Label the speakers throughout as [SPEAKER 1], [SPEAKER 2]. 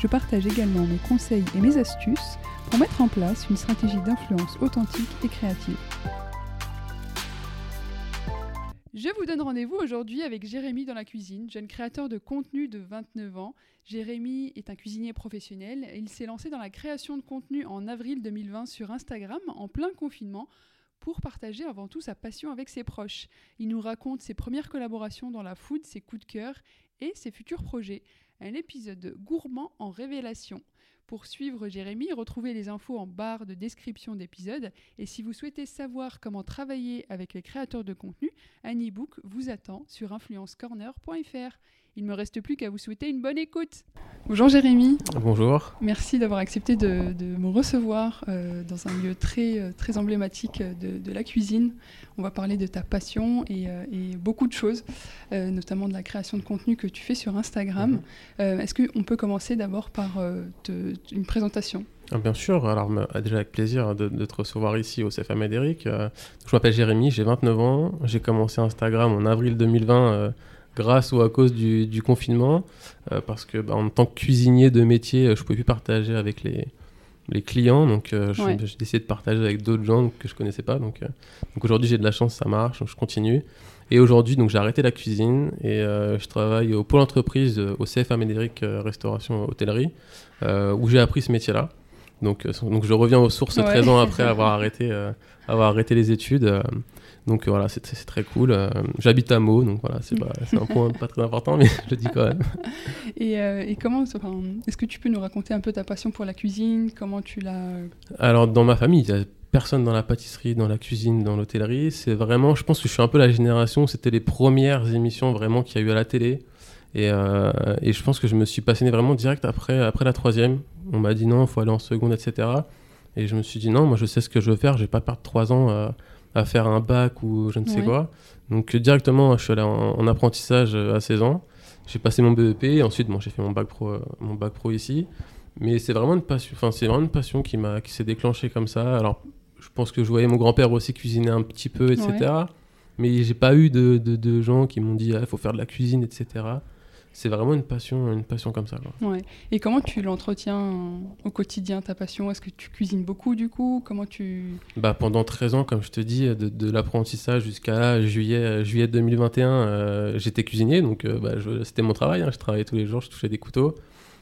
[SPEAKER 1] Je partage également mes conseils et mes astuces pour mettre en place une stratégie d'influence authentique et créative. Je vous donne rendez-vous aujourd'hui avec Jérémy dans la cuisine, jeune créateur de contenu de 29 ans. Jérémy est un cuisinier professionnel il s'est lancé dans la création de contenu en avril 2020 sur Instagram en plein confinement pour partager avant tout sa passion avec ses proches. Il nous raconte ses premières collaborations dans la food, ses coups de cœur et ses futurs projets. Un épisode gourmand en révélation. Pour suivre Jérémy, retrouvez les infos en barre de description d'épisode. Et si vous souhaitez savoir comment travailler avec les créateurs de contenu, un e-book vous attend sur influencecorner.fr. Il ne me reste plus qu'à vous souhaiter une bonne écoute. Bonjour Jérémy.
[SPEAKER 2] Bonjour.
[SPEAKER 1] Merci d'avoir accepté de, de, me recevoir euh, dans un lieu très, euh, très emblématique de, de, la cuisine. On va parler de ta passion et, euh, et beaucoup de choses, euh, notamment de la création de contenu que tu fais sur Instagram. -hmm. Est-ce qu'on peut commencer d'abord par te, une présentation?
[SPEAKER 2] Ah, Bien sûr, alors déjà avec plaisir de, de te recevoir ici au CFA Médéric. je m'appelle Jérémy, j'ai 29 ans, j'ai commencé Instagram en avril 2020 grâce ou à cause du, du confinement, euh, parce que bah, en tant que cuisinier de métier, je pouvais plus partager avec les, les clients, donc euh, ouais. j'ai décidé de partager avec d'autres gens que je connaissais pas. Donc, euh, donc aujourd'hui j'ai de la chance, ça marche, donc je continue. Et aujourd'hui donc j'ai arrêté la cuisine et euh, je travaille au pôle entreprise au CFA Médéric Restauration Hôtellerie, où j'ai appris ce métier-là. Donc, donc je reviens aux sources ouais. 13 ans après avoir arrêté, avoir arrêté les études. Donc euh, voilà, c'est très cool. Euh, J'habite à Meaux, donc voilà, c'est un point pas très important, mais je le dis quand même.
[SPEAKER 1] et, euh, et, comment, enfin, est-ce que tu peux nous raconter un peu ta passion pour la cuisine? Comment tu l'as
[SPEAKER 2] Alors, dans ma famille, il n'y a personne dans la pâtisserie, dans la cuisine, dans l'hôtellerie. C'est vraiment, je pense que je suis un peu la génération, c'était les premières émissions vraiment qu'il y a eu à la télé. Et, euh, et, je pense que je me suis passionné vraiment direct après, après la troisième. On m'a dit non, il faut aller en seconde, etc. Et je me suis dit non, moi je sais ce que je veux faire, je vais pas perdre trois ans euh, à faire un bac ou je ne sais ouais. quoi. Donc directement, je suis allé en, en apprentissage à 16 ans. J'ai passé mon BEP et ensuite bon, j'ai fait mon bac pro, mon bac pro ici. Mais c'est vraiment une passion, enfin c'est vraiment une passion qui m'a, qui s'est déclenchée comme ça. Alors je pense que je voyais mon grand-père aussi cuisiner un petit peu, etc. Ouais. Mais j'ai pas eu de, de, de, gens qui m'ont dit il ah, faut faire de la cuisine, etc c'est vraiment une passion, une passion comme ça. Quoi.
[SPEAKER 1] Ouais. Et comment tu l'entretiens au quotidien, ta passion? Est-ce que tu cuisines beaucoup du coup? Comment tu...
[SPEAKER 2] bah, Pendant 13 ans, comme je te dis, de, de l'apprentissage jusqu'à juillet, juillet 2021, euh, j'étais cuisinier, donc euh, bah, c'était mon travail. Hein, je travaillais tous les jours, je touchais des couteaux.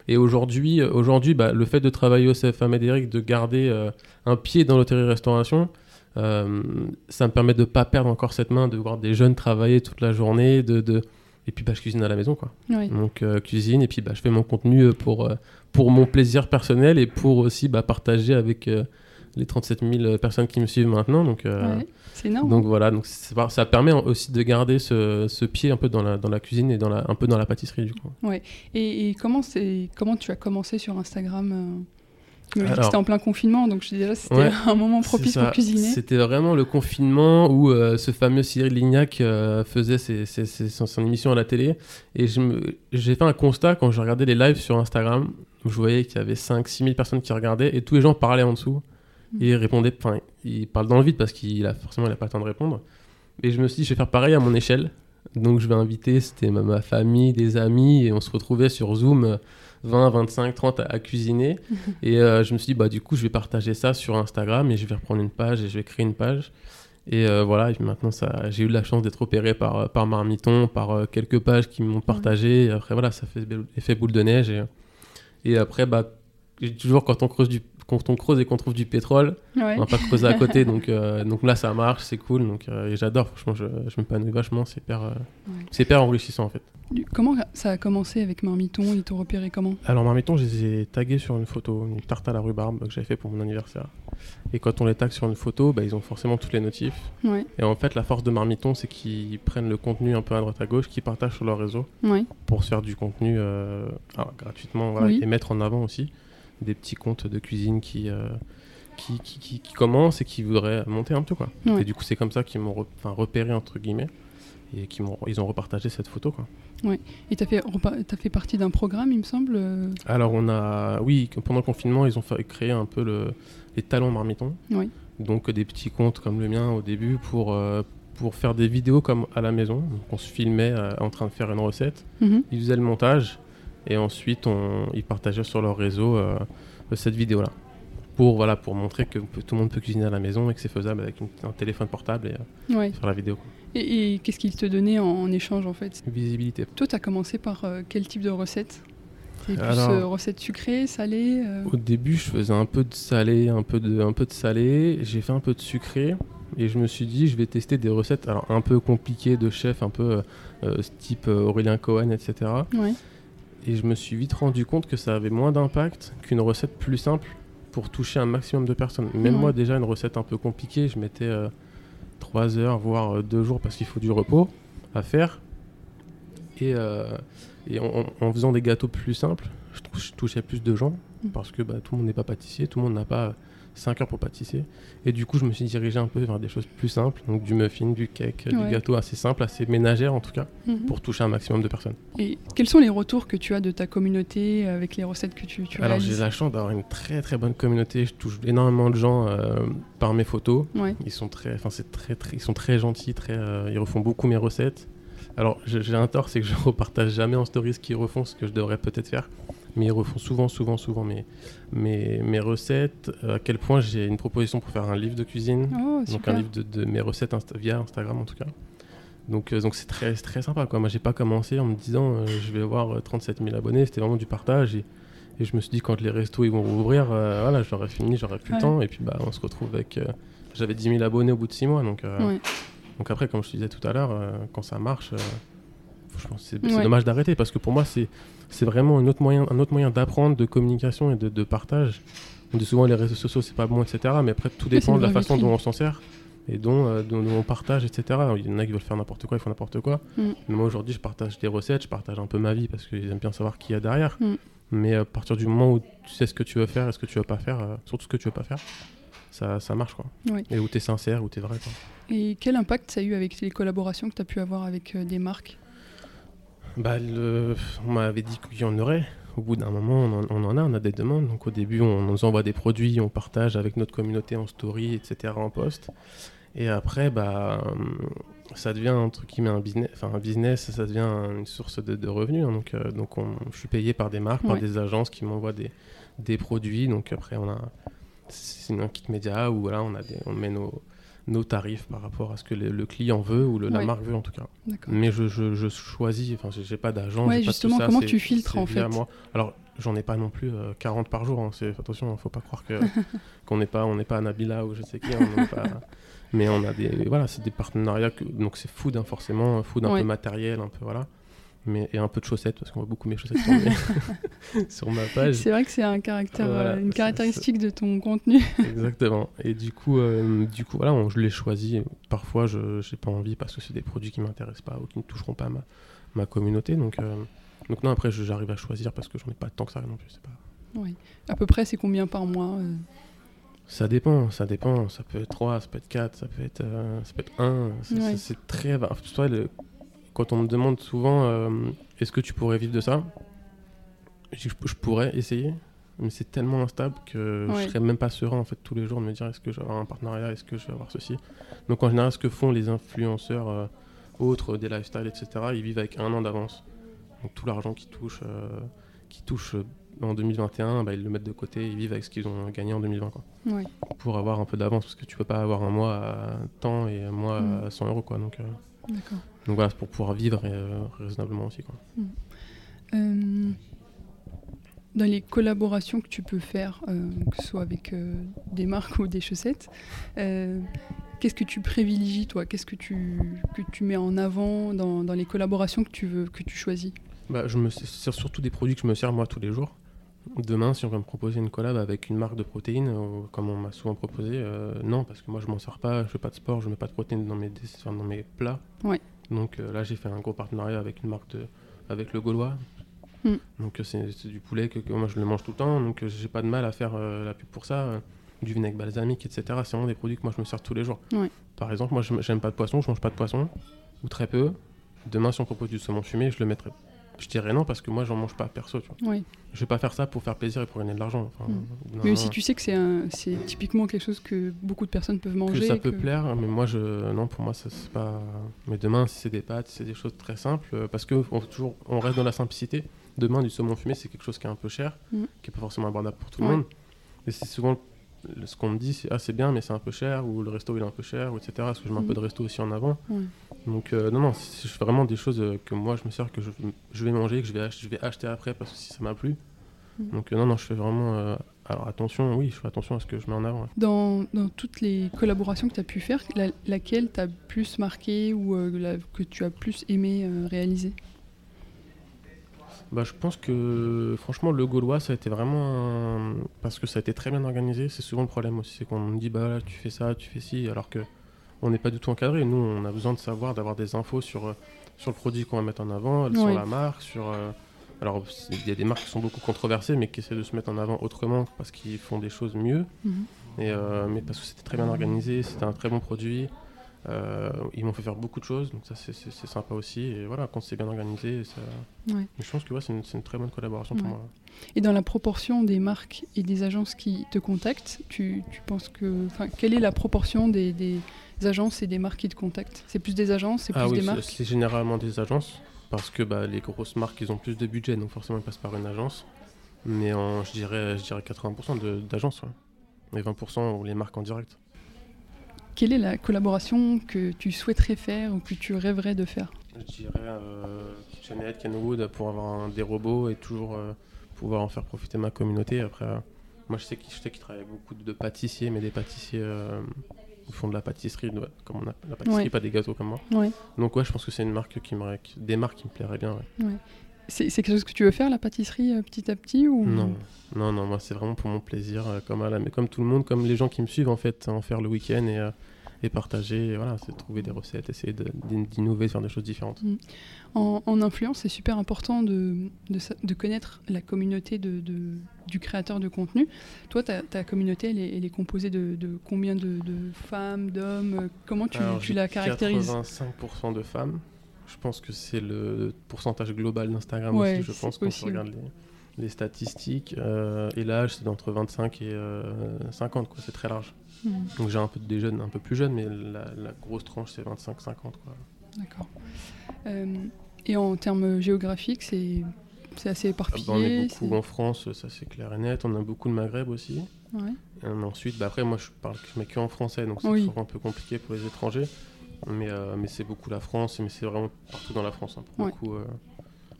[SPEAKER 2] Et aujourd'hui, aujourd'hui bah, le fait de travailler au CFA Médéric, de garder euh, un pied dans l'hôtellerie-restauration, euh, ça me permet de ne pas perdre encore cette main, de voir des jeunes travailler toute la journée, de... de et puis bah, je cuisine à la maison quoi.
[SPEAKER 1] Oui.
[SPEAKER 2] Donc euh, cuisine et puis bah, je fais mon contenu pour, euh, pour mon plaisir personnel et pour aussi bah, partager avec euh, les 37 000 personnes qui me suivent maintenant. Donc,
[SPEAKER 1] ouais, c'est énorme.
[SPEAKER 2] Donc voilà, donc ça permet aussi de garder ce, ce, pied un peu dans la, dans la cuisine et dans la, un peu dans la pâtisserie du coup.
[SPEAKER 1] Ouais. Et, et comment, comment tu as commencé sur Instagram c'était en plein confinement, donc je déjà c'était ouais, un moment propice pour cuisiner.
[SPEAKER 2] C'était vraiment le confinement où euh, ce fameux Cyril Lignac euh, faisait ses, ses, ses, son, émission à la télé. Et j'ai fait un constat quand je regardais les lives sur Instagram, où je voyais qu'il y avait 5-6 000 personnes qui regardaient et tous les gens parlaient en dessous. Mmh. Et ils répondaient, enfin, ils parlent dans le vide parce qu'il a forcément il a pas le temps de répondre. Et je me suis dit, je vais faire pareil à mon échelle. Donc je vais inviter, c'était ma, ma, famille, des amis, et on se retrouvait sur Zoom 20, 25, 30 à, à cuisiner. et euh, je me suis dit, bah, du coup, je vais partager ça sur Instagram et je vais reprendre une page et je vais créer une page. Et euh, voilà, et maintenant, ça, j'ai eu la chance d'être opéré par, par Marmiton, par euh, quelques pages qui m'ont partagé. Et après, voilà, ça fait effet boule de neige. Et, Et après, bah, toujours quand on creuse du quand on creuse et qu'on trouve du pétrole,
[SPEAKER 1] Ouais.
[SPEAKER 2] on va pas creuser à côté. donc, euh, donc là, ça marche, c'est cool. Donc, euh, et j'adore, franchement, je, je m'épanouis vachement. C'est hyper, euh,
[SPEAKER 1] Ouais.
[SPEAKER 2] c'est hyper enrichissant en fait.
[SPEAKER 1] Comment ça a commencé avec Marmiton? Ils t'ont repéré comment?
[SPEAKER 2] Alors, Marmiton, je les ai tagués sur une photo, une tarte à la rhubarbe que j'avais fait pour mon anniversaire. Et quand on les tag sur une photo, bah, ils ont forcément tous les notifs.
[SPEAKER 1] Ouais.
[SPEAKER 2] Et en fait, la force de Marmiton, c'est qu'ils prennent le contenu un peu à droite à gauche, qu'ils partagent sur leur réseau pour se faire du contenu euh, alors, gratuitement voilà,
[SPEAKER 1] Oui.
[SPEAKER 2] et mettre en avant aussi des petits comptes de cuisine qui, euh, qui, qui, qui- qui commencent et qui voudraient monter un peu. Quoi.
[SPEAKER 1] Ouais.
[SPEAKER 2] Et du coup, c'est comme ça qu'ils m'ont re- repéré, entre guillemets, et qu'ils m'ont, ils ont repartagé cette photo. Quoi.
[SPEAKER 1] Et t'as fait, repa- t'as fait partie d'un programme, il me semble euh,
[SPEAKER 2] Alors, on a, oui, pendant le confinement, ils ont fait, créé un peu le, les talons Marmiton.
[SPEAKER 1] Oui.
[SPEAKER 2] Donc, des petits comptes comme le mien au début pour, euh, pour faire des vidéos comme à la maison. Donc, on se filmait euh, en train de faire une recette.
[SPEAKER 1] mhm.
[SPEAKER 2] ils faisaient le montage et ensuite on, ils partageaient sur leur réseau euh, cette vidéo là pour voilà pour montrer que tout le monde peut cuisiner à la maison et que c'est faisable avec une- un téléphone portable et euh,
[SPEAKER 1] Ouais.
[SPEAKER 2] faire la vidéo.
[SPEAKER 1] Et, et qu'est-ce qu'ils te donnaient en, en échange en fait?
[SPEAKER 2] Visibilité
[SPEAKER 1] Toi, t'as commencé par euh, quel type de recette? Plus euh, recette sucrée, salée euh,
[SPEAKER 2] au début je faisais un peu de salé un peu de un peu de salé j'ai fait un peu de sucré et je me suis dit je vais tester des recettes alors un peu compliquées de chef un peu euh, euh, type euh, Aurélien Cohen etc
[SPEAKER 1] Ouais.
[SPEAKER 2] Et je me suis vite rendu compte que ça avait moins d'impact qu'une recette plus simple pour toucher un maximum de personnes. Même moi, déjà, une recette un peu compliquée, je mettais 3 heures, voire 2 jours, parce qu'il faut du repos à faire. Et, euh, et en, faisant des gâteaux plus simples, je touchais plus de gens,
[SPEAKER 1] Mm.
[SPEAKER 2] parce que bah, tout le monde n'est pas pâtissier, tout le monde n'a pas 5 heures pour pâtisser. Et du coup, je me suis dirigé un peu vers des choses plus simples, donc du muffin, du cake,
[SPEAKER 1] Ouais.
[SPEAKER 2] du gâteau assez simple, assez ménagère en tout cas,
[SPEAKER 1] Mhm.
[SPEAKER 2] pour toucher un maximum de personnes.
[SPEAKER 1] Et quels sont les retours que tu as de ta communauté avec les recettes que tu, tu
[SPEAKER 2] Alors j'ai la chance d'avoir une très très bonne communauté. Je touche énormément de gens euh, par mes photos.
[SPEAKER 1] Ouais.
[SPEAKER 2] Ils sont très, enfin c'est très, très, ils sont très gentils, très, euh, ils refont beaucoup mes recettes. Alors j'ai j'ai un tort, c'est que je repartage jamais en stories ce qu'ils refont, ce que je devrais peut-être faire. Mais ils refont souvent, souvent, souvent mes, mes, mes recettes. Euh, à quel point j'ai une proposition pour faire un livre de cuisine.
[SPEAKER 1] Oh,
[SPEAKER 2] Donc un livre de, de mes recettes Insta- via Instagram en tout cas. Donc euh, donc c'est très très sympa quoi. Moi j'ai pas commencé en me disant euh, je vais avoir euh, 37 000 abonnés. C'était vraiment du partage et, et je me suis dit quand les restos ils vont rouvrir, euh, voilà j'aurais fini, j'aurais plus
[SPEAKER 1] Ouais.
[SPEAKER 2] le temps et puis bah on se retrouve avec j'avais 10 000 abonnés au bout de 6 mois donc
[SPEAKER 1] Ouais.
[SPEAKER 2] donc après comme je te disais tout à l'heure quand ça marche je pense que c'est
[SPEAKER 1] Ouais.
[SPEAKER 2] dommage d'arrêter parce que pour moi c'est c'est vraiment un autre moyen un autre moyen d'apprendre de communication et de, de partage. On dit souvent les réseaux sociaux c'est pas bon etc. Mais après tout dépend de la façon dont on s'en sert et dont, euh, dont, on partage, etc. Il y en a qui veulent faire n'importe quoi, ils font n'importe quoi.
[SPEAKER 1] Mm.
[SPEAKER 2] Mais moi aujourd'hui, je partage des recettes, je partage un peu ma vie parce qu'ils aiment bien savoir qui y a derrière.
[SPEAKER 1] Mm.
[SPEAKER 2] Mais à partir du moment où tu sais ce que tu veux faire et ce que tu veux pas faire, euh, surtout ce que tu veux pas faire, ça, ça marche quoi. Et où tu es sincère, où tu es vrai. Quoi.
[SPEAKER 1] Et quel impact ça a eu avec les collaborations que tu as pu avoir avec euh, des marques?
[SPEAKER 2] Bah, le... On m'avait dit qu'il y en aurait. Au bout d'un moment, on en, on en a, on a des demandes. Donc au début, on nous envoie des produits, on partage avec notre communauté en story, etc. en post. Et après, bah, hum, ça devient un truc qui met un business, enfin un business, ça devient une source de, de revenus. hein. Donc, euh, donc on- je suis payé par des marques, par des agences qui m'envoient des, des produits. Donc après, on a c'est un kit média où voilà, on, a des, on met nos, nos tarifs par rapport à ce que le, le client veut ou le- la
[SPEAKER 1] Ouais.
[SPEAKER 2] marque veut en tout cas. Mais je, je, je choisis, enfin j'ai- pas d'agent.
[SPEAKER 1] Ouais,
[SPEAKER 2] pas tout
[SPEAKER 1] justement,
[SPEAKER 2] ça,
[SPEAKER 1] comment tu filtres, en fait
[SPEAKER 2] moi. Alors j'en ai pas non plus euh, 40 par jour, hein, c'est- attention, faut pas croire que qu'on n'est pas, on n'est pas à Nabila ou je sais qui, on n'est pas- mais on a des, voilà, c'est des partenariats, que- donc c'est food hein, forcément, food un
[SPEAKER 1] Ouais.
[SPEAKER 2] peu matériel, un peu voilà, mais et un peu de chaussettes parce qu'on voit beaucoup mes chaussettes sur, ma page.
[SPEAKER 1] C'est vrai que c'est un caractère,
[SPEAKER 2] Voilà,
[SPEAKER 1] euh, une caractéristique de ton contenu.
[SPEAKER 2] Exactement. Et du coup, euh, du coup, voilà, on- je l'ai choisi. Parfois, je n'ai pas envie parce que c'est des produits qui m'intéressent pas ou qui ne toucheront pas ma, ma communauté. Donc, euh, donc non, après, j'arrive à choisir parce que j'en ai pas tant que ça non plus. C'est pas...
[SPEAKER 1] Ouais. À peu près, c'est combien par mois euh
[SPEAKER 2] Ça dépend, ça dépend. Ça peut être 3, ça peut être 4, ça peut être, ça peut être 1. C'est
[SPEAKER 1] Ouais.
[SPEAKER 2] très... le- quand on me demande souvent euh, est-ce que tu pourrais vivre de ça, je, je- pourrais essayer. Mais c'est tellement instable que
[SPEAKER 1] Ouais.
[SPEAKER 2] je serais même pas serein en fait tous les jours de me dire est-ce que je vais avoir un partenariat, est-ce que je vais avoir ceci. Donc en général, ce que font les influenceurs euh, autres, des lifestyles, etc., ils vivent avec un an d'avance. Donc tout l'argent qu'ils touchent, euh, qu'ils touchent euh, en 2021, bah, ils le mettent de côté, ils vivent avec ce qu'ils ont gagné en 2020. Quoi
[SPEAKER 1] Ouais.
[SPEAKER 2] pour avoir un peu d'avance parce que tu peux pas avoir un mois à temps et un mois à 100 euros quoi donc euh,
[SPEAKER 1] D'accord.
[SPEAKER 2] Donc voilà c'est pour pouvoir vivre euh, raisonnablement aussi quoi
[SPEAKER 1] Euh, dans les collaborations que tu peux faire, euh, que ce soit avec des marques ou des chaussettes, qu'est-ce que tu privilégies toi? Qu'est-ce que tu, que tu mets en avant dans, dans les collaborations que tu, veux, que tu choisis?
[SPEAKER 2] Bah, je me sers surtout des produits que je me sers moi tous les jours. Demain, si on va me proposer une collab avec une marque de protéines, comme on m'a souvent proposé, non, parce que moi je m'en sers pas, je fais pas de sport, je mets pas de protéines dans mes, dans mes plats.
[SPEAKER 1] Ouais.
[SPEAKER 2] Donc là, j'ai fait un gros partenariat avec une marque de, avec le Gaulois,
[SPEAKER 1] Mm.
[SPEAKER 2] Donc euh, c'est du poulet que, que moi je le mange tout le temps, donc euh, j'ai pas de mal à faire euh, la pub pour ça. Du vinaigre balsamique, etc. C'est vraiment des produits que moi je me sers tous les jours. Par exemple, moi j'aime pas de poisson, je mange pas de poisson, ou très peu. Demain, si on propose du saumon fumé, je le mettrai. Je dirais non parce que moi j'en mange pas perso, tu vois. Je vais pas faire ça pour faire plaisir et pour gagner de l'argent. Enfin,
[SPEAKER 1] Mm. Mais aussi,
[SPEAKER 2] moment,
[SPEAKER 1] tu sais que c'est un- c'est typiquement quelque chose que beaucoup de personnes peuvent manger.
[SPEAKER 2] que ça peut
[SPEAKER 1] que-
[SPEAKER 2] plaire, mais moi, je, non, pour moi, ça c'est pas. Mais demain, si c'est des pâtes, si c'est des choses très simples, euh, parce que on, toujours, on reste dans la simplicité. Demain, du saumon fumé, c'est quelque chose qui est un peu cher,
[SPEAKER 1] Mm.
[SPEAKER 2] qui est pas forcément abordable pour tout
[SPEAKER 1] Ouais.
[SPEAKER 2] le monde. Et c'est souvent ce qu'on me dit, c'est ah c'est bien, mais c'est un peu cher, ou le resto il est un peu cher, ou etc. Parce que je mets un peu de resto aussi en avant. Donc euh, non, non, c'est vraiment des choses euh, que moi je me sers, que je, je vais manger, que je vais, je vais acheter après parce que si ça m'a plu.
[SPEAKER 1] Mm.
[SPEAKER 2] Donc euh, non, non, je fais vraiment. euh, alors attention, oui, je fais attention à ce que je mets en avant. ouais.
[SPEAKER 1] Dans, dans toutes les collaborations que tu as pu faire, la- laquelle t'as plus marqué ou la- que tu as plus aimé réaliser?
[SPEAKER 2] Bah, je pense que franchement le Gaulois ça a été vraiment un- parce que ça a été très bien organisé. C'est souvent le problème aussi, c'est qu'on me dit bah là, tu fais ça, tu fais ci, alors que on n'est pas du tout encadré. Nous on a besoin de savoir, d'avoir des infos sur euh, sur le produit qu'on va mettre en avant, sur la marque, sur euh, alors il y a des marques qui sont beaucoup controversées mais qui essaient de se mettre en avant autrement parce qu'ils font des choses mieux.
[SPEAKER 1] Mhm.
[SPEAKER 2] Et, euh, mais parce que c'était très bien organisé, c'était un très bon produit. Euh, ils m'ont fait faire beaucoup de choses, donc ça c'est- sympa aussi. Et voilà, quand c'est bien organisé, ça...
[SPEAKER 1] Ouais.
[SPEAKER 2] Mais je pense que ouais, c'est une, très bonne collaboration pour moi.
[SPEAKER 1] Et dans la proportion des marques et des agences qui te contactent, tu, tu penses que. Quelle est la proportion des, des agences et des marques qui te contactent? C'est plus des agences, c'est plus
[SPEAKER 2] Ah oui,
[SPEAKER 1] des marques?
[SPEAKER 2] c'est généralement des agences, parce que bah, les grosses marques, ils ont plus de budget, donc forcément ils passent par une agence. Mais en, je, dirais, je dirais 80% de- d'agences, et 20% les marques en direct.
[SPEAKER 1] Quelle est la collaboration que tu souhaiterais faire ou que tu rêverais de faire?
[SPEAKER 2] Je dirais euh, KitchenAid, Kenwood, pour avoir un- des robots et toujours euh, pouvoir en faire profiter ma communauté. Après, euh, moi je sais qu'ils qu'ils travaillent avec beaucoup de pâtissiers, mais des pâtissiers euh, qui font de la pâtisserie, de- comme on a la pâtisserie,
[SPEAKER 1] Ouais.
[SPEAKER 2] pas des gâteaux comme moi.
[SPEAKER 1] Ouais.
[SPEAKER 2] Donc ouais, je pense que c'est une marque qui me, des marques qui me plairaient bien. ouais.
[SPEAKER 1] C'est quelque chose que tu veux faire, la pâtisserie, euh, petit à petit ou...
[SPEAKER 2] Non, non, non, moi c'est vraiment pour mon plaisir, euh, comme, à la- mais comme tout le monde, comme les gens qui me suivent en fait, en faire le week-end et, euh, et partager, et voilà, c'est trouver des recettes, essayer d'innover, de faire des choses différentes.
[SPEAKER 1] En, en influence, c'est super important de, de, connaître la communauté du créateur de contenu. Toi, ta, ta communauté, elle est, elle est composée de, combien de, femmes, d'hommes? Comment tu, tu la caractérises?
[SPEAKER 2] 85% de femmes, je pense que c'est le pourcentage global d'Instagram
[SPEAKER 1] Ouais,
[SPEAKER 2] aussi, je pense, quand on regarde les, les statistiques, euh, et l'âge c'est d'entre 25 et euh, 50, quoi, c'est très large.
[SPEAKER 1] Hmm,
[SPEAKER 2] Donc j'ai un peu des jeunes, un peu plus jeunes, mais la, la grosse tranche c'est 25-50, quoi.
[SPEAKER 1] D'accord. Euh, et en termes géographiques, c'est assez
[SPEAKER 2] Ah
[SPEAKER 1] éparpillé
[SPEAKER 2] bah, on est beaucoup en France, ça c'est clair et net. On a beaucoup de Maghreb aussi.
[SPEAKER 1] ouais.
[SPEAKER 2] Et ensuite, bah, après, moi je parle, je mets que en français, donc c'est
[SPEAKER 1] Oui.
[SPEAKER 2] toujours un peu compliqué pour les étrangers. Mais, euh, mais c'est beaucoup la France, mais c'est vraiment partout dans la France. hein, pour
[SPEAKER 1] Ouais.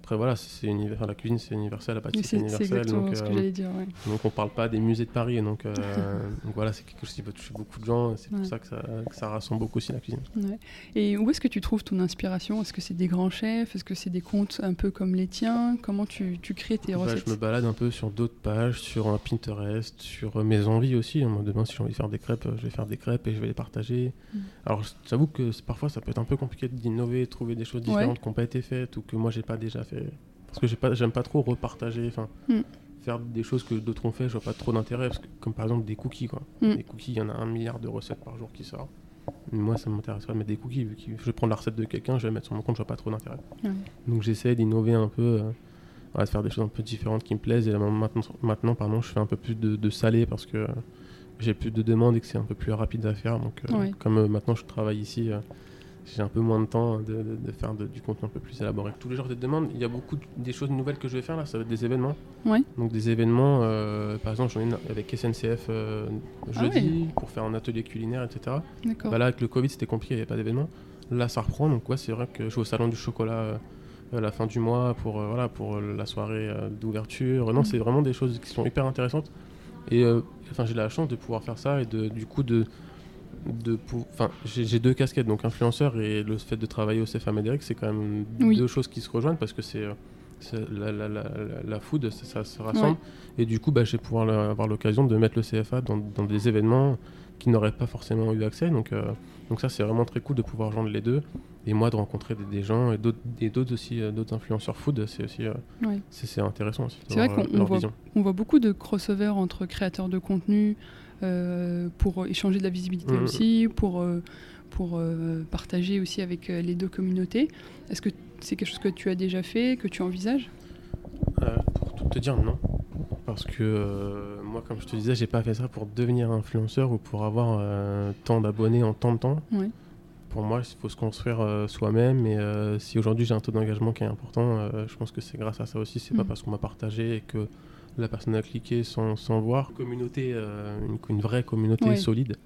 [SPEAKER 2] Après voilà, c'est univers, la cuisine c'est universel, la pâtisserie c'est universel. Donc,
[SPEAKER 1] ce que
[SPEAKER 2] euh,
[SPEAKER 1] j'allais dire. ouais.
[SPEAKER 2] donc on parle pas des musées de Paris. Donc, euh, donc voilà, c'est quelque chose qui peut toucher beaucoup de gens. C'est
[SPEAKER 1] Ouais.
[SPEAKER 2] pour ça que, ça que ça rassemble beaucoup aussi la cuisine.
[SPEAKER 1] Ouais. Et où est-ce que tu trouves ton inspiration? Est-ce que c'est des grands chefs? Est-ce que c'est des contes un peu comme les tiens? Comment tu, tu crées tes
[SPEAKER 2] Bah,
[SPEAKER 1] recettes?
[SPEAKER 2] je me balade un peu sur d'autres pages, sur un Pinterest, sur euh, mes envies aussi. Moi, demain, si j'ai envie de faire des crêpes, euh, je vais faire des crêpes et je vais les partager.
[SPEAKER 1] Mm.
[SPEAKER 2] Alors, j'avoue que parfois, ça peut être un peu compliqué d'innover, trouver des choses différentes qui n'ont pas été faites ou que moi, j'ai pas déjà fait. Parce que j'ai pas, j'aime pas trop repartager, enfin,
[SPEAKER 1] Mm.
[SPEAKER 2] faire des choses que d'autres ont fait, je vois pas trop d'intérêt. parce que- Comme par exemple des cookies, quoi.
[SPEAKER 1] Mm.
[SPEAKER 2] Des cookies, il y en a un milliard de recettes par jour qui sortent. Moi, ça m'intéresse pas de mettre des cookies. Vu que je vais prendre la recette de quelqu'un, je vais la mettre sur mon compte, je vois pas trop d'intérêt. Donc j'essaie d'innover un peu, euh, voilà, de faire des choses un peu différentes qui me plaisent. Et là, maintenant, maintenant pardon, je fais un peu plus de, de salé parce que euh, j'ai plus de demandes et que c'est un peu plus rapide à faire. Donc euh,
[SPEAKER 1] Ouais.
[SPEAKER 2] comme euh, maintenant je travaille ici, j'ai un peu moins de temps de, de- de faire de- du contenu un peu plus élaboré. Tous les jours des demandes, il y a beaucoup de- des choses nouvelles que je vais faire là, ça va être des événements.
[SPEAKER 1] Ouais.
[SPEAKER 2] Donc des événements, euh, par exemple j'en ai une avec SNCF euh,
[SPEAKER 1] Ah
[SPEAKER 2] jeudi pour faire un atelier culinaire, etc.
[SPEAKER 1] D'accord.
[SPEAKER 2] Bah là, avec le Covid, c'était compliqué, il n'y avait pas d'événement. Là, ça reprend, donc ouais, c'est vrai que je vais au salon du chocolat euh, à la fin du mois pour, voilà, pour la soirée d'ouverture. Non,
[SPEAKER 1] Mm.
[SPEAKER 2] c'est vraiment des choses qui sont hyper intéressantes. Et enfin, j'ai la chance de pouvoir faire ça et de, du coup de de enfin j'ai deux casquettes donc influenceur et le fait de travailler au CFA Médéric c'est quand même
[SPEAKER 1] Oui.
[SPEAKER 2] deux choses qui se rejoignent parce que c'est c'est la, la, la, la- la food ça, ça se rassemble et du coup bah, je vais pouvoir avoir l'occasion de mettre le CFA dans, dans des événements qui n'auraient pas forcément eu accès donc euh, donc ça c'est vraiment très cool de pouvoir joindre les deux et moi de rencontrer des, des gens et d'autres aussi euh, d'autres influenceurs food c'est aussi euh,
[SPEAKER 1] Ouais.
[SPEAKER 2] c'est intéressant
[SPEAKER 1] C'est vrai qu'on-
[SPEAKER 2] euh,
[SPEAKER 1] voit-
[SPEAKER 2] vision
[SPEAKER 1] On voit beaucoup de crossover entre créateurs de contenu euh, pour échanger de la visibilité
[SPEAKER 2] Mhm.
[SPEAKER 1] aussi, pour, euh, pour euh, partager aussi avec euh, les deux communautés. Est-ce que c'est quelque chose que tu as déjà fait, que tu envisages?
[SPEAKER 2] Euh, pour tout te dire, non. Parce que euh, moi, comme je te disais, j'ai pas fait ça pour devenir influenceur ou pour avoir euh, tant d'abonnés en tant de temps.
[SPEAKER 1] Ouais.
[SPEAKER 2] Pour moi, il faut se construire euh, soi-même. Et euh, si aujourd'hui j'ai un taux d'engagement qui est important, euh, je pense que c'est grâce à ça aussi. C'est pas
[SPEAKER 1] Mhm.
[SPEAKER 2] parce qu'on m'a partagé et que la personne a cliqué sans, sans voir. Communauté, euh, une, une vraie communauté solide.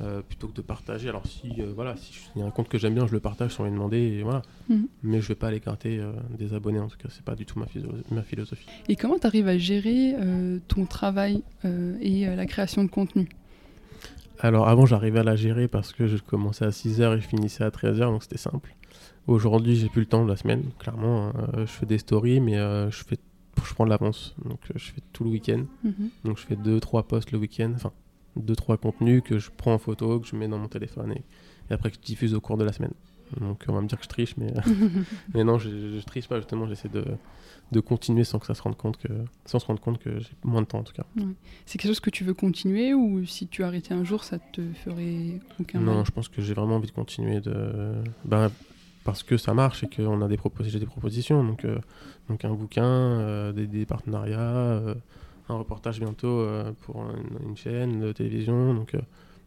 [SPEAKER 2] euh, plutôt que de partager. Alors si euh, voilà, si il y a un compte que j'aime bien, je le partage sans lui demander et voilà.
[SPEAKER 1] Mhm.
[SPEAKER 2] Mais je vais pas l'écarter des abonnés en tout cas, c'est pas du tout ma, philo- ma philosophie.
[SPEAKER 1] Et comment tu arrives à gérer ton travail et la création de contenu?
[SPEAKER 2] Alors avant j'arrivais à la gérer parce que je commençais à 6h et je finissais à 13h donc c'était simple. Aujourd'hui j'ai plus le temps de la semaine, clairement. euh, je fais des stories mais je, fais, je prends de l'avance. Donc euh, je fais tout le week-end.
[SPEAKER 1] Mhm.
[SPEAKER 2] Donc je fais 2-3 posts le week-end, enfin 2-3 contenus que je prends en photo, que je mets dans mon téléphone et, et après que je diffuse au cours de la semaine. Donc on va me dire que je triche mais, mais non je, je triche pas justement, j'essaie de, de continuer sans que ça se rende compte que sans se rendre compte que j'ai moins de temps en tout cas.
[SPEAKER 1] C'est quelque chose que tu veux continuer ou si tu arrêtais un jour, ça te ferait aucun
[SPEAKER 2] Non,
[SPEAKER 1] mal?
[SPEAKER 2] je pense que j'ai vraiment envie de continuer de. Ben, parce que ça marche et qu'on a des, propos... j'ai des propositions. Donc, euh, donc un bouquin, euh, des, des partenariats, euh, un reportage bientôt pour une, une chaîne de télévision. Donc,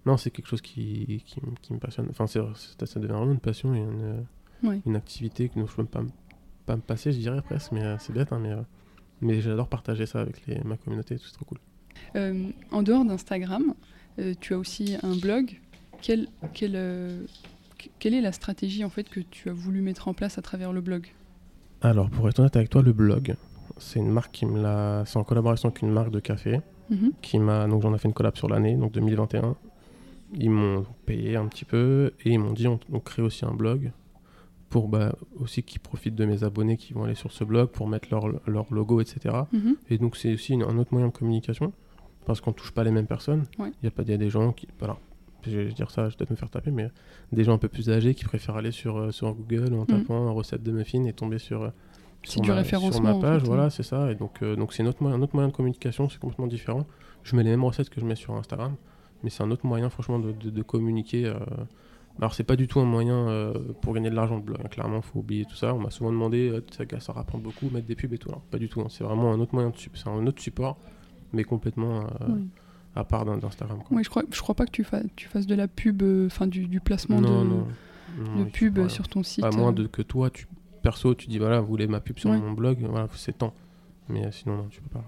[SPEAKER 2] non, c'est quelque chose qui, qui, me passionne. Enfin, c'est, c'est- ça devient vraiment une passion et une,
[SPEAKER 1] Ouais.
[SPEAKER 2] une activité que je peux pas, pas me passer, je dirais presque. Mais c'est bête, hein, mais, mais j'adore partager ça avec les, ma communauté. C'est trop cool.
[SPEAKER 1] En dehors d'Instagram, tu as aussi un blog. Quelle, quelle, euh, que- quelle est la stratégie en fait que tu as voulu mettre en place à travers le blog?
[SPEAKER 2] Alors, pour être honnête avec toi, le blog, c'est une marque qui me l'a. C'est en collaboration avec une marque de café.
[SPEAKER 1] Mhm.
[SPEAKER 2] qui m'a donc j'en ai fait une collab sur l'année donc 2021 ils m'ont payé un petit peu et ils m'ont dit on, on crée aussi un blog pour bah, aussi qu'ils profitent de mes abonnés qui vont aller sur ce blog pour mettre leur, leur logo etc
[SPEAKER 1] Mhm.
[SPEAKER 2] et donc c'est aussi une- un autre moyen de communication parce qu'on touche pas les mêmes personnes il
[SPEAKER 1] Ouais.
[SPEAKER 2] y a pas y a des gens qui voilà je vais dire ça je vais peut-être me faire taper mais des gens un peu plus âgés qui préfèrent aller sur, euh, sur Google en tapant recette de muffins et tomber sur euh, sur
[SPEAKER 1] du
[SPEAKER 2] ma,
[SPEAKER 1] référencement,
[SPEAKER 2] sur ma
[SPEAKER 1] en
[SPEAKER 2] page,
[SPEAKER 1] fait,
[SPEAKER 2] voilà,
[SPEAKER 1] hein.
[SPEAKER 2] c'est ça. Et donc, euh, donc c'est un autre moyen, un autre moyen de communication, c'est complètement différent. Je mets les mêmes recettes que je mets sur Instagram, mais c'est un autre moyen, franchement, de, de- de communiquer. euh. Alors, c'est pas du tout un moyen euh, pour gagner de l'argent de blog. hein. Clairement, faut oublier tout ça. On m'a souvent demandé, ça, ça rapporte beaucoup, mettre des pubs et tout. Alors, pas du tout. hein. C'est vraiment un autre moyen de sup- c'est un autre support, mais complètement
[SPEAKER 1] Oui.
[SPEAKER 2] À part d'In- d'Instagram. quoi.
[SPEAKER 1] Ouais, je crois, je crois pas que tu, fa- tu fasses de la pub, euh, enfin du, du placement
[SPEAKER 2] non,
[SPEAKER 1] de,
[SPEAKER 2] non, non,
[SPEAKER 1] de
[SPEAKER 2] il faut
[SPEAKER 1] pub sur ton site.
[SPEAKER 2] À moins
[SPEAKER 1] euh.
[SPEAKER 2] de, que toi, tu, perso, tu dis voilà, vous voulez ma pub sur
[SPEAKER 1] Ouais.
[SPEAKER 2] mon blog, voilà, c'est temps. Mais euh, sinon, non, tu peux pas.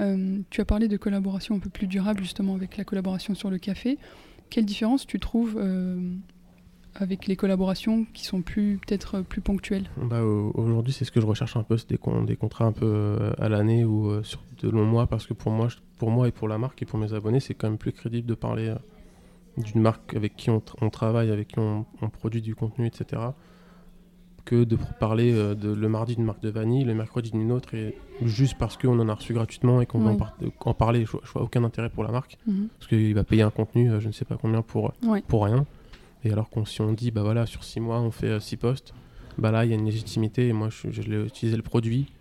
[SPEAKER 1] Euh, tu as parlé de collaboration un peu plus durable justement avec la collaboration sur le café. Quelle différence tu trouves avec les collaborations qui sont plus peut-être plus ponctuelles?
[SPEAKER 2] Bah, au- Aujourd'hui, c'est ce que je recherche un peu, c'est des, con- des contrats un peu à l'année ou sur de longs mois, parce que pour moi, je- pour moi et pour la marque et pour mes abonnés, c'est quand même plus crédible de parler euh, d'une marque avec qui on, tra- on travaille, avec qui on, on produit du contenu, etc., que de parler euh, de, le mardi d'une marque de vanille, le mercredi d'une autre, et juste parce qu'on en a reçu gratuitement et qu'on en, par- en parler, je, vois- je vois aucun intérêt pour la marque,
[SPEAKER 1] Mhm.
[SPEAKER 2] parce qu'il va payer un contenu, euh, je ne sais pas combien, pour, pour rien. Et alors qu'on si on dit, bah voilà, sur six mois, on fait 6 postes, bah là, il y a une légitimité, et moi, je, je l'ai utilisé le produit,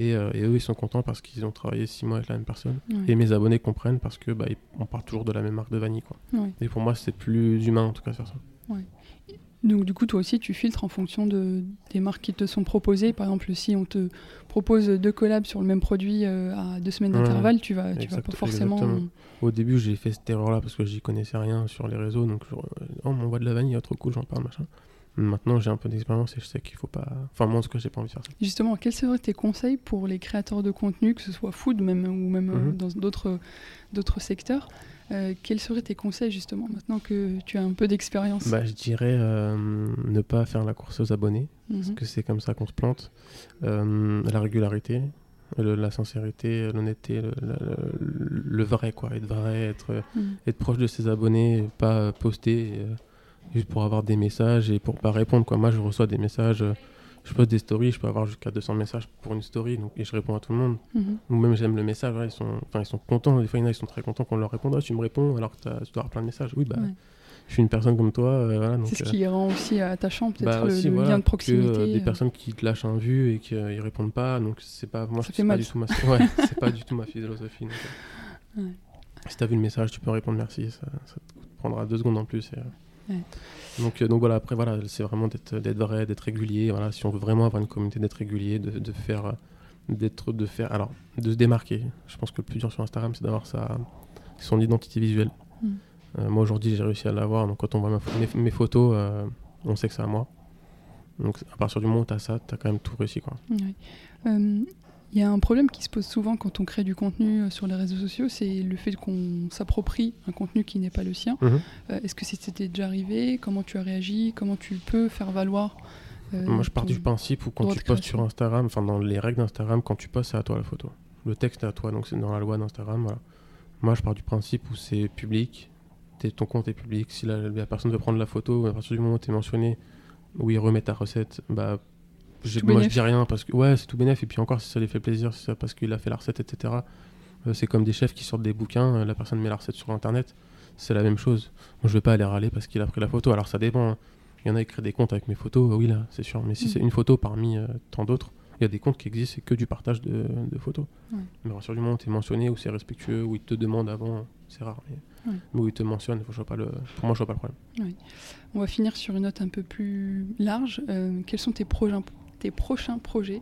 [SPEAKER 2] et, euh, et eux, ils sont contents parce qu'ils ont travaillé six mois avec la même personne.
[SPEAKER 1] Ouais.
[SPEAKER 2] Et mes abonnés comprennent parce que bah, on part toujours de la même marque de vanille. Quoi.
[SPEAKER 1] Ouais.
[SPEAKER 2] Et pour moi, c'est plus humain, en tout cas, faire ça.
[SPEAKER 1] Donc du coup, toi aussi, tu filtres en fonction de, des marques qui te sont proposées. Par exemple, si on te propose deux collabs sur le même produit euh, à deux semaines
[SPEAKER 2] Ouais.
[SPEAKER 1] d'intervalle, tu vas, tu vas pas forcément...
[SPEAKER 2] exactement. Au début, j'ai fait cette erreur-là parce que j'y connaissais rien sur les réseaux. Donc, je, oh, on m'envoie de la vanille, oh, trop cool, j'en parle, machin. Maintenant, j'ai un peu d'expérience et je sais qu'il faut pas. Enfin, moi, en tout cas, j'ai pas envie de faire ça.
[SPEAKER 1] Justement, quels seraient tes conseils pour les créateurs de contenu, que ce soit food même, ou même euh,
[SPEAKER 2] Mhm.
[SPEAKER 1] dans d'autres, d'autres secteurs Euh, Quels seraient tes conseils, justement, maintenant que tu as un peu d'expérience?
[SPEAKER 2] Bah, je dirais euh, ne pas faire la course aux abonnés, parce
[SPEAKER 1] Mhm.
[SPEAKER 2] que c'est comme ça qu'on se plante. Euh, la régularité, le- la sincérité, l'honnêteté, le, le- le vrai, quoi. Être vrai, être,
[SPEAKER 1] Mhm.
[SPEAKER 2] être proche de ses abonnés, pas poster euh, juste pour avoir des messages et pour pas répondre, quoi. Moi, je reçois des messages, euh, je poste des stories, je peux avoir jusqu'à 200 messages pour une story, donc, et je réponds à tout le monde.
[SPEAKER 1] Mhm.
[SPEAKER 2] Ou même j'aime le message, ouais, ils, sont, enfin, ils sont contents. Des fois, il y en a, ils sont très contents qu'on leur réponde. Ah, tu me réponds alors que tu dois avoir plein de messages. Oui, bah,
[SPEAKER 1] Ouais.
[SPEAKER 2] je suis une personne comme toi. euh, voilà,
[SPEAKER 1] C'est ce
[SPEAKER 2] euh,
[SPEAKER 1] qui rend aussi attachant, peut-être,
[SPEAKER 2] bah,
[SPEAKER 1] le,
[SPEAKER 2] aussi,
[SPEAKER 1] le
[SPEAKER 2] voilà,
[SPEAKER 1] lien de
[SPEAKER 2] que,
[SPEAKER 1] proximité.
[SPEAKER 2] euh, des
[SPEAKER 1] euh.
[SPEAKER 2] personnes qui te lâchent un vu et qui ne répondent pas. Donc, c'est pas, moi,
[SPEAKER 1] Ça
[SPEAKER 2] je-
[SPEAKER 1] fait
[SPEAKER 2] c'est pas
[SPEAKER 1] mal.
[SPEAKER 2] du tout ma, ouais, c'est pas du tout ma philosophie. donc, euh. Si tu as vu le message, tu peux répondre merci. Ça, ça te prendra deux secondes en plus. et, euh.
[SPEAKER 1] Ouais.
[SPEAKER 2] Donc, euh, donc voilà, après, voilà, c'est vraiment d'être d'être vrai, d'être régulier. Voilà, si on veut vraiment avoir une communauté, d'être régulier, de, de faire. d'être de faire alors de se démarquer je pense que le plus dur sur Instagram c'est d'avoir sa son identité visuelle
[SPEAKER 1] Mm.
[SPEAKER 2] Euh, moi aujourd'hui j'ai réussi à l'avoir donc quand on voit mes, mes photos euh, on sait que c'est à moi donc à partir du moment où tu as ça tu as quand même tout réussi quoi
[SPEAKER 1] Ouais. Euh, Il y a un problème qui se pose souvent quand on crée du contenu euh, sur les réseaux sociaux, c'est le fait qu'on s'approprie un contenu qui n'est pas le sien.
[SPEAKER 2] Mhm.
[SPEAKER 1] Euh, Est-ce que c'était déjà arrivé? Comment tu as réagi? Comment tu peux faire valoir euh,
[SPEAKER 2] moi je pars du principe où quand tu postes sur Instagram enfin dans les règles d'Instagram quand tu postes c'est à toi la photo. Le texte est à toi donc c'est dans la loi d'Instagram voilà. Moi je pars du principe où c'est public ton compte est public. Si la, la personne veut prendre la photo à partir du moment où tu es mentionné où il remet ta recette bah moi je dis rien parce que ouais c'est tout bénéf et puis encore si ça lui fait plaisir si c'est parce qu'il a fait la recette etc Euh, c'est comme des chefs qui sortent des bouquins euh, la personne met la recette sur internet c'est la même chose moi je vais pas aller râler parce qu'il a pris la photo alors ça dépend hein. il y en a qui créent des comptes avec mes photos euh, oui là c'est sûr mais si
[SPEAKER 1] Mm.
[SPEAKER 2] c'est une photo parmi euh, tant d'autres il y a des comptes qui existent c'est que du partage de, de photos
[SPEAKER 1] Ouais.
[SPEAKER 2] mais partir du moment où tu es mentionné où c'est respectueux où ils te demandent avant c'est rare mais,
[SPEAKER 1] Ouais.
[SPEAKER 2] où ils te je vois pas le, pour moi je vois pas le problème
[SPEAKER 1] On va finir sur une note un peu plus large. Euh, quels sont tes, prochains- tes prochains projets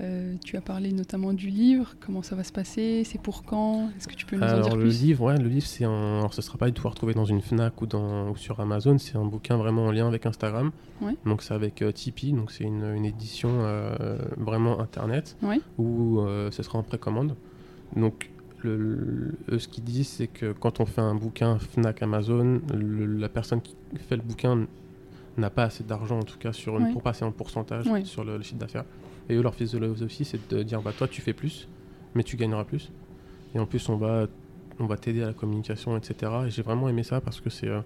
[SPEAKER 1] Euh, Tu as parlé notamment du livre. Comment ça va se passer C'est pour quand Est-ce que tu peux nous en dire
[SPEAKER 2] le
[SPEAKER 1] plus?
[SPEAKER 2] livre, ouais, le livre c'est un. Alors ce sera pas du tout à retrouver dans une Fnac ou dans ou sur Amazon. C'est un bouquin vraiment en lien avec Instagram.
[SPEAKER 1] Ouais.
[SPEAKER 2] Donc c'est avec euh, Tipeee. Donc c'est une, une édition euh, vraiment internet
[SPEAKER 1] Ouais.
[SPEAKER 2] où euh, ce sera en précommande. Donc le, ce qu'ils disent c'est que quand on fait un bouquin Fnac Amazon, le- la personne qui fait le bouquin n'a pas assez d'argent en tout cas sur une-
[SPEAKER 1] Ouais.
[SPEAKER 2] pour passer en pourcentage
[SPEAKER 1] Ouais.
[SPEAKER 2] sur le, le chiffre d'affaires. Et eux leur philosophie c'est de dire bah toi tu fais plus, mais tu gagneras plus. Et en plus on va on va t'aider à la communication, etc. Et j'ai vraiment aimé ça parce que c'est euh,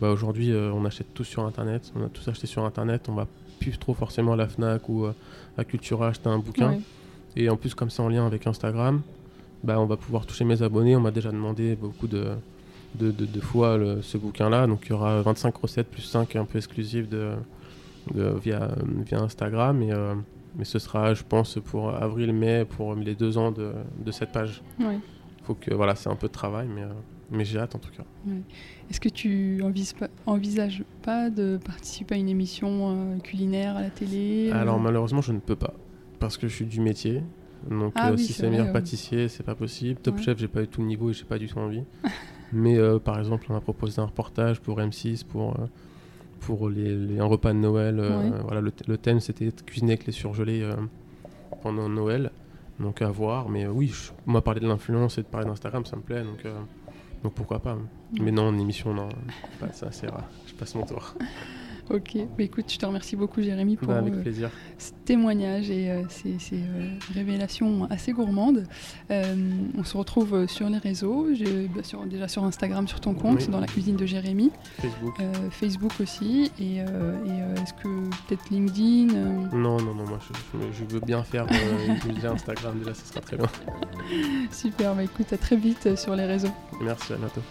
[SPEAKER 2] bah, aujourd'hui euh, on achète tout sur internet, on a tous acheté sur internet, on va plus trop forcément à la Fnac ou euh, à Cultura acheter un bouquin.
[SPEAKER 1] Ouais.
[SPEAKER 2] Et en plus, comme c'est en lien avec Instagram, bah, on va pouvoir toucher mes abonnés. On m'a déjà demandé beaucoup de, de, de- de fois le- ce bouquin-là. Donc il y aura 25 recettes plus 5 un peu exclusives de, de- via, via Instagram. Et, euh, mais ce sera, je pense, pour avril-mai, pour les deux ans de, de cette page.
[SPEAKER 1] Ouais.
[SPEAKER 2] faut que voilà, c'est un peu de travail, mais, euh, mais j'ai hâte en tout cas.
[SPEAKER 1] Est-ce que tu envisages pas, envisages pas de participer à une émission euh, culinaire à la télé euh,
[SPEAKER 2] Alors malheureusement, je ne peux pas parce que je suis du métier. Donc
[SPEAKER 1] Ah
[SPEAKER 2] euh,
[SPEAKER 1] oui,
[SPEAKER 2] si
[SPEAKER 1] c'est
[SPEAKER 2] meilleur pâtissier, c'est pas possible. Top
[SPEAKER 1] Ouais.
[SPEAKER 2] chef, j'ai pas eu tout le niveau et j'ai pas du tout envie. Mais euh, par exemple, on a proposé un reportage pour M6 pour euh, pour les, les- un repas de Noël. euh,
[SPEAKER 1] Ouais.
[SPEAKER 2] Voilà, le, le thème c'était cuisiner avec les surgelés pendant Noël. Donc à voir. Mais oui, je- moi parler de l'influence et de parler d'Instagram, ça me plaît. Donc donc pourquoi pas. Mais non, en émission, non, pas ça, c'est rare. Je passe mon tour.
[SPEAKER 1] Ok, bah, écoute, je te remercie beaucoup Jérémy pour
[SPEAKER 2] Bah,
[SPEAKER 1] euh, ce témoignage et euh, ces, ces, euh, révélations assez gourmandes. Euh, on se retrouve sur les réseaux, bah, sur- déjà sur Instagram, sur ton compte,
[SPEAKER 2] Oui.
[SPEAKER 1] dans la cuisine de Jérémy,
[SPEAKER 2] Facebook.
[SPEAKER 1] Facebook aussi, et, et, est-ce que peut-être LinkedIn
[SPEAKER 2] Non, non, non, moi je, veux bien faire déjà Instagram, déjà ça sera très bien.
[SPEAKER 1] Super, bah écoute, à très vite sur les réseaux.
[SPEAKER 2] Merci, à bientôt.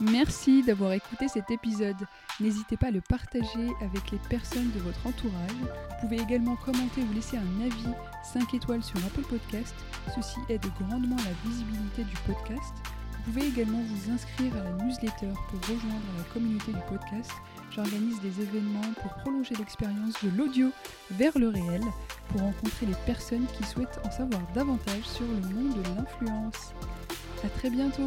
[SPEAKER 1] Merci d'avoir écouté cet épisode. N'hésitez pas à le partager avec les personnes de votre entourage. Vous pouvez également commenter ou laisser un avis 5 étoiles sur Apple Podcast. Ceci aide grandement la visibilité du podcast. Vous pouvez également vous inscrire à la newsletter pour rejoindre la communauté du podcast. J'organise des événements pour prolonger l'expérience de l'audio vers le réel, pour rencontrer les personnes qui souhaitent en savoir davantage sur le monde de l'influence. A très bientôt